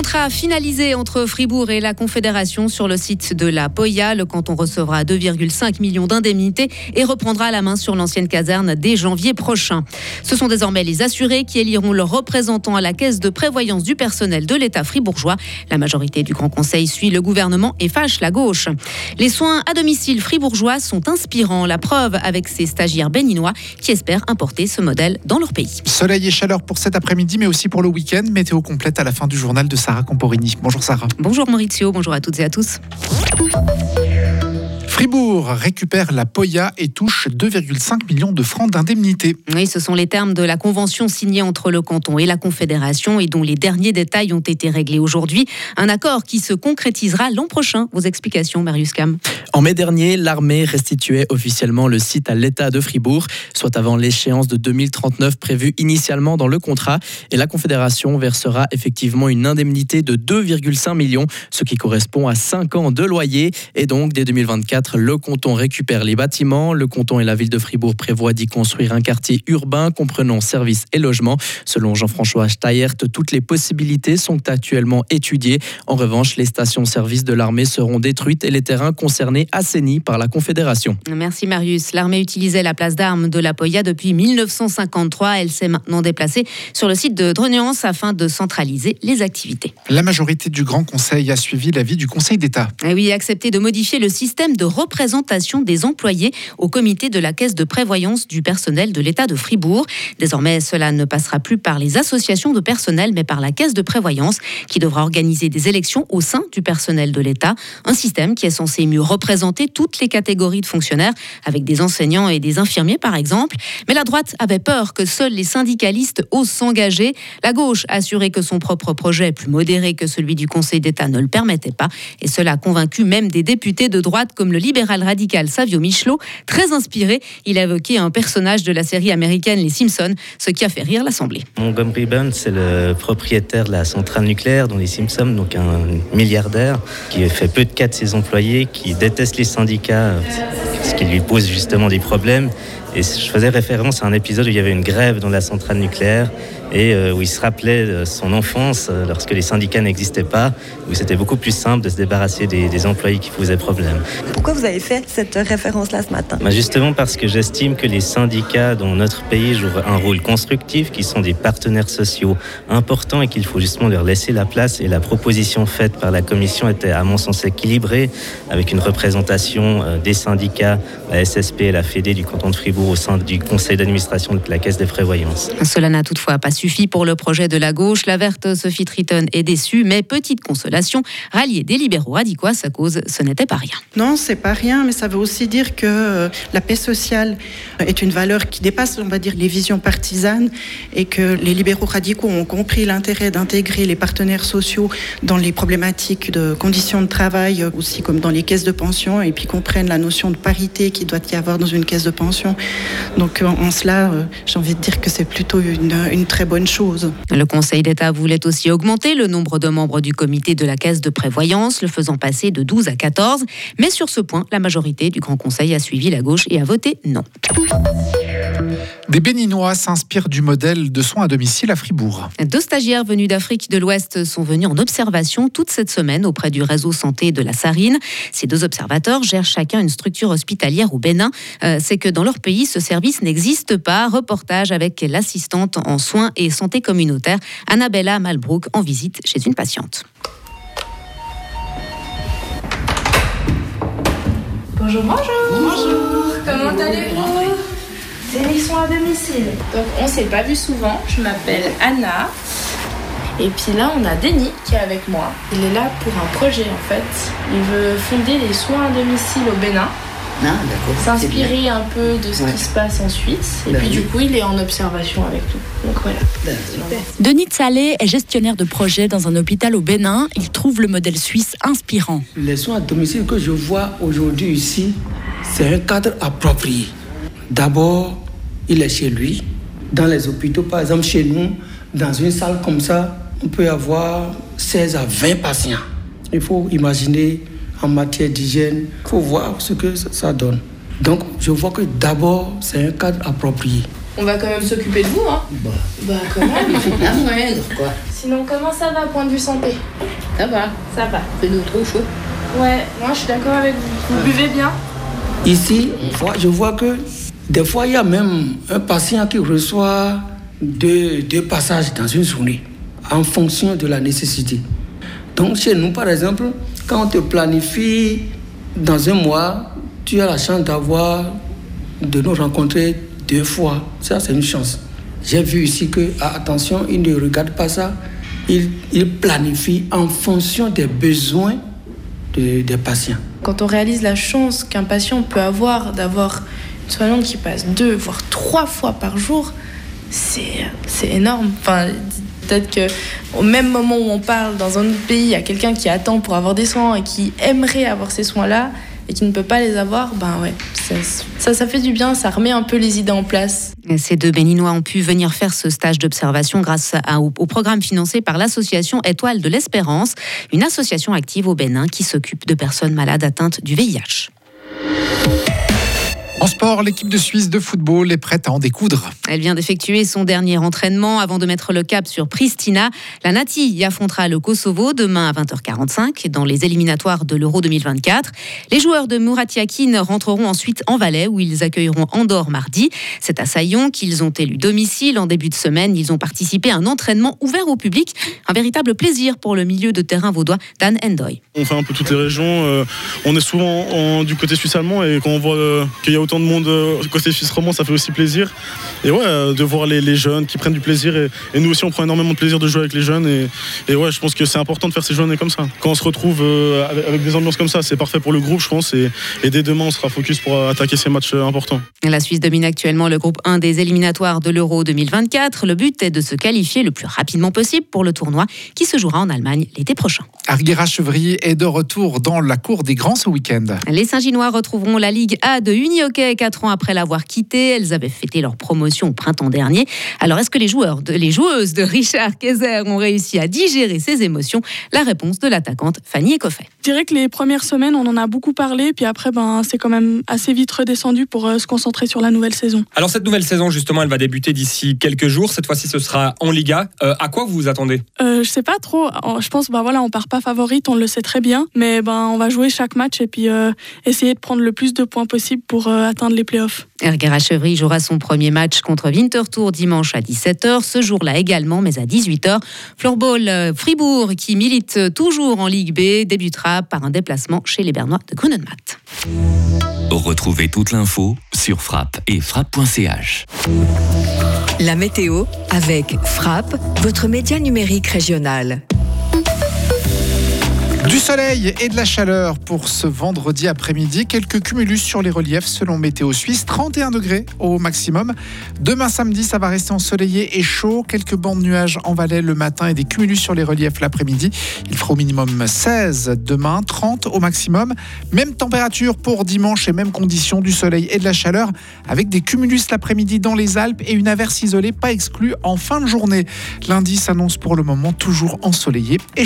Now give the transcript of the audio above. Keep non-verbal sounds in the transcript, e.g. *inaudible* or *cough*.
Contrat finalisé entre Fribourg et la Confédération sur le site de la Poya. Le canton recevra 2,5 millions d'indemnités et reprendra la main sur l'ancienne caserne dès janvier prochain. Ce sont désormais les assurés qui éliront leurs représentants à la caisse de prévoyance du personnel de l'État fribourgeois. La majorité du Grand Conseil suit le gouvernement et fâche la gauche. Les soins à domicile fribourgeois sont inspirants. La preuve avec ces stagiaires béninois qui espèrent importer ce modèle dans leur pays. Soleil et chaleur pour cet après-midi, mais aussi pour le week-end. Météo complète à la fin du journal de Sarah Camporini. Bonjour Sarah. Bonjour Maurizio, bonjour à toutes et à tous. Fribourg récupère la Poya et touche 2,5 millions de francs d'indemnité. Oui, ce sont les termes de la convention signée entre le canton et la Confédération et dont les derniers détails ont été réglés aujourd'hui. Un accord qui se concrétisera l'an prochain. Vos explications, Marius Cam. En mai dernier, l'armée restituait officiellement le site à l'État de Fribourg, soit avant l'échéance de 2039 prévue initialement dans le contrat. Et la Confédération versera effectivement une indemnité de 2,5 millions, ce qui correspond à 5 ans de loyer. Et donc, dès 2024, le canton récupère les bâtiments. Le canton et la ville de Fribourg prévoient d'y construire un quartier urbain comprenant services et logements. Selon Jean-François Steyert, toutes les possibilités sont actuellement étudiées. En revanche, les stations-service de l'armée seront détruites et les terrains concernés assainis par la Confédération. Merci Marius. L'armée utilisait la place d'armes de la Poya depuis 1953. Elle s'est maintenant déplacée sur le site de Dreniance afin de centraliser les activités. La majorité du Grand Conseil a suivi l'avis du Conseil d'État. Et oui, accepté de modifier le système de représentation des employés au comité de la caisse de prévoyance du personnel de l'État de Fribourg. Désormais, cela ne passera plus par les associations de personnel, mais par la caisse de prévoyance qui devra organiser des élections au sein du personnel de l'État. Un système qui est censé mieux représenter toutes les catégories de fonctionnaires, avec des enseignants et des infirmiers par exemple. Mais la droite avait peur que seuls les syndicalistes osent s'engager. La gauche a assuré que son propre projet, plus modéré que celui du Conseil d'État, ne le permettait pas. Et cela a convaincu même des députés de droite comme le libéral radical Savio Michelot, très inspiré. Il a évoqué un personnage de la série américaine Les Simpsons, ce qui a fait rire l'Assemblée. Montgomery Burns, c'est le propriétaire de la centrale nucléaire dans Les Simpsons, donc un milliardaire qui fait peu de cas de ses employés, qui déteste les syndicats, ce qui lui pose justement des problèmes. Et je faisais référence à un épisode où il y avait une grève dans la centrale nucléaire et euh, où il se rappelait son enfance euh, lorsque les syndicats n'existaient pas, où c'était beaucoup plus simple de se débarrasser des, des, employés qui posaient problème. Pourquoi vous avez fait cette référence-là ce matin? Bah Justement parce que j'estime que les syndicats dans notre pays jouent un rôle constructif, qui sont des partenaires sociaux importants et qu'il faut justement leur laisser la place. Et la proposition faite par la Commission était à mon sens équilibrée, avec une représentation euh, des syndicats, la SSP et la FED du canton de Fribourg au sein du conseil d'administration de la Caisse des prévoyances. Cela n'a toutefois pas suffit pour le projet de la gauche. La verte Sophie Triton est déçue, mais petite consolation, rallier des libéraux radicaux à sa cause, ce n'était pas rien. Non, c'est pas rien, mais ça veut aussi dire que euh, la paix sociale est une valeur qui dépasse, on va dire, les visions partisanes et que les libéraux radicaux ont compris l'intérêt d'intégrer les partenaires sociaux dans les problématiques de conditions de travail, aussi comme dans les caisses de pension, et puis comprennent la notion de parité qui doit y avoir dans une caisse de pension. Donc en cela, euh, j'ai envie de dire que c'est plutôt une, une très bonne Le Conseil d'État voulait aussi augmenter le nombre de membres du comité de la Caisse de prévoyance, le faisant passer de 12 à 14. Mais sur ce point, la majorité du Grand Conseil a suivi la gauche et a voté non. Des Béninois s'inspirent du modèle de soins à domicile à Fribourg. Deux stagiaires venus d'Afrique de l'Ouest sont venus en observation toute cette semaine auprès du réseau santé de la Sarine. Ces deux observateurs gèrent chacun une structure hospitalière au Bénin. Euh, C'est que dans leur pays, ce service n'existe pas. Reportage avec l'assistante en soins et santé communautaire, Annabella Malbrook, en visite chez une patiente. Bonjour, bonjour. Bonjour. Comment allez-vous? C'est les soins à domicile. Donc on s'est pas vu souvent. Je m'appelle Anna. Et puis là, on a Denis qui est avec moi. Il est là pour un projet en fait. Il veut fonder les soins à domicile au Bénin. Ah, S'inspirer un peu de ce Ouais. qui se passe en Suisse. Et Ben puis oui. du coup, il est en observation avec nous. Donc voilà. Denis Salé est gestionnaire de projet dans un hôpital au Bénin. Il trouve le modèle suisse inspirant. Les soins à domicile que je vois aujourd'hui ici, c'est un cadre approprié. D'abord, il est chez lui. Dans les hôpitaux, par exemple, chez nous, dans une salle comme ça, on peut avoir 16 à 20 patients. Il faut imaginer en matière d'hygiène, il faut voir ce que ça- donne. Donc, je vois que d'abord, c'est un cadre approprié. On va quand même s'occuper de vous, hein Bah, Bah, quand même. *laughs* la moindre, quoi. Sinon, comment ça va, point de vue santé? Ça va, Ça va. c'est notre choix. Ouais, moi je suis d'accord avec vous. Vous buvez bien? Ici, on voit- je vois que des fois, il y a même un patient qui reçoit deux, passages dans une journée en fonction de la nécessité. Donc, chez nous, par exemple, quand on te planifie dans un mois, tu as la chance d'avoir, de nous rencontrer deux fois. Ça, c'est une chance. J'ai vu ici que, ah, attention, ils ne regardent pas ça. Ils, planifient en fonction des besoins de- des patients. Quand on réalise la chance qu'un patient peut avoir d'avoir une soignante qui passe deux, voire trois fois par jour, c'est énorme. Enfin, peut-être que au même moment où on parle dans un autre pays, il y a quelqu'un qui attend pour avoir des soins et qui aimerait avoir ces soins-là et qui ne peut pas les avoir, ben ouais, ça, ça, fait du bien, ça remet un peu les idées en place. Ces deux Béninois ont pu venir faire ce stage d'observation grâce au programme financé par l'association Étoile de l'Espérance, une association active au Bénin qui s'occupe de personnes malades atteintes du VIH. En sport, l'équipe de Suisse de football est prête à en découdre. Elle vient d'effectuer son dernier entraînement avant de mettre le cap sur Pristina. La Nati y affrontera le Kosovo demain à 20h45 dans les éliminatoires de l'Euro 2024. Les joueurs de Murat Yakin rentreront ensuite en Valais où ils accueilleront Andorre mardi. C'est à Saillon qu'ils ont élu domicile. En début de semaine, ils ont participé à un entraînement ouvert au public. Un véritable plaisir pour le milieu de terrain vaudois Dan Endoy. On fait un peu toutes les régions. euh, on est souvent en- du côté suisse allemand et quand on voit euh, qu'il y a autant de monde euh, côté suisse romand, ça fait aussi plaisir. Et ouais, euh, de voir les, les jeunes qui prennent du plaisir. Et, et nous aussi, on prend énormément de plaisir de jouer avec les jeunes. Et, et ouais, je pense que c'est important de faire ces journées comme ça. Quand on se retrouve euh, avec, avec des ambiances comme ça, c'est parfait pour le groupe, je pense. Et, et dès demain, on sera focus pour attaquer ces matchs importants. La Suisse domine actuellement le groupe 1 des éliminatoires de l'Euro 2024. Le but est de se qualifier le plus rapidement possible pour le tournoi qui se jouera en Allemagne l'été prochain. Arguera Chevry est de retour dans la cour des grands ce week-end. Les Saint-Ginois retrouveront la Ligue A de Unihockey quatre ans après l'avoir quittée. Elles avaient fêté leur promotion au printemps dernier. Alors, est-ce que les joueurs, de, les joueuses de Richard Kaiser ont réussi à digérer ces émotions? La réponse de l'attaquante Fanny Ecoffet. Je dirais que les premières semaines, on en a beaucoup parlé, puis après, ben, c'est quand même assez vite redescendu pour euh, se concentrer sur la nouvelle saison. Alors cette nouvelle saison, justement, elle va débuter d'ici quelques jours. Cette fois-ci, ce sera en Liga. Euh, à quoi vous vous attendez? Euh, je sais pas trop. Je pense, ben voilà, on part pas favorite, on le sait très bien, mais ben on va jouer chaque match et puis euh, essayer de prendre le plus de points possible pour euh, atteindre les playoffs. Erguera Chevry jouera son premier match contre Winterthur dimanche à 17h. Ce jour-là également, mais à 18h. Floorball euh, Fribourg, qui milite toujours en Ligue B, débutera par un déplacement chez les Bernois de Grunenmatt. Retrouvez toute l'info sur frappe et frappe.ch. La météo avec Frappe, votre média numérique régional. Du soleil et de la chaleur pour ce vendredi après-midi. Quelques cumulus sur les reliefs selon Météo Suisse. 31 degrés au maximum. Demain samedi, ça va rester ensoleillé et chaud. Quelques bancs de nuages en Valais le matin et des cumulus sur les reliefs l'après-midi. Il fera au minimum 16 demain, 30 au maximum. Même température pour dimanche et même conditions du soleil et de la chaleur avec des cumulus l'après-midi dans les Alpes et une averse isolée pas exclue en fin de journée. Lundi s'annonce pour le moment toujours ensoleillé et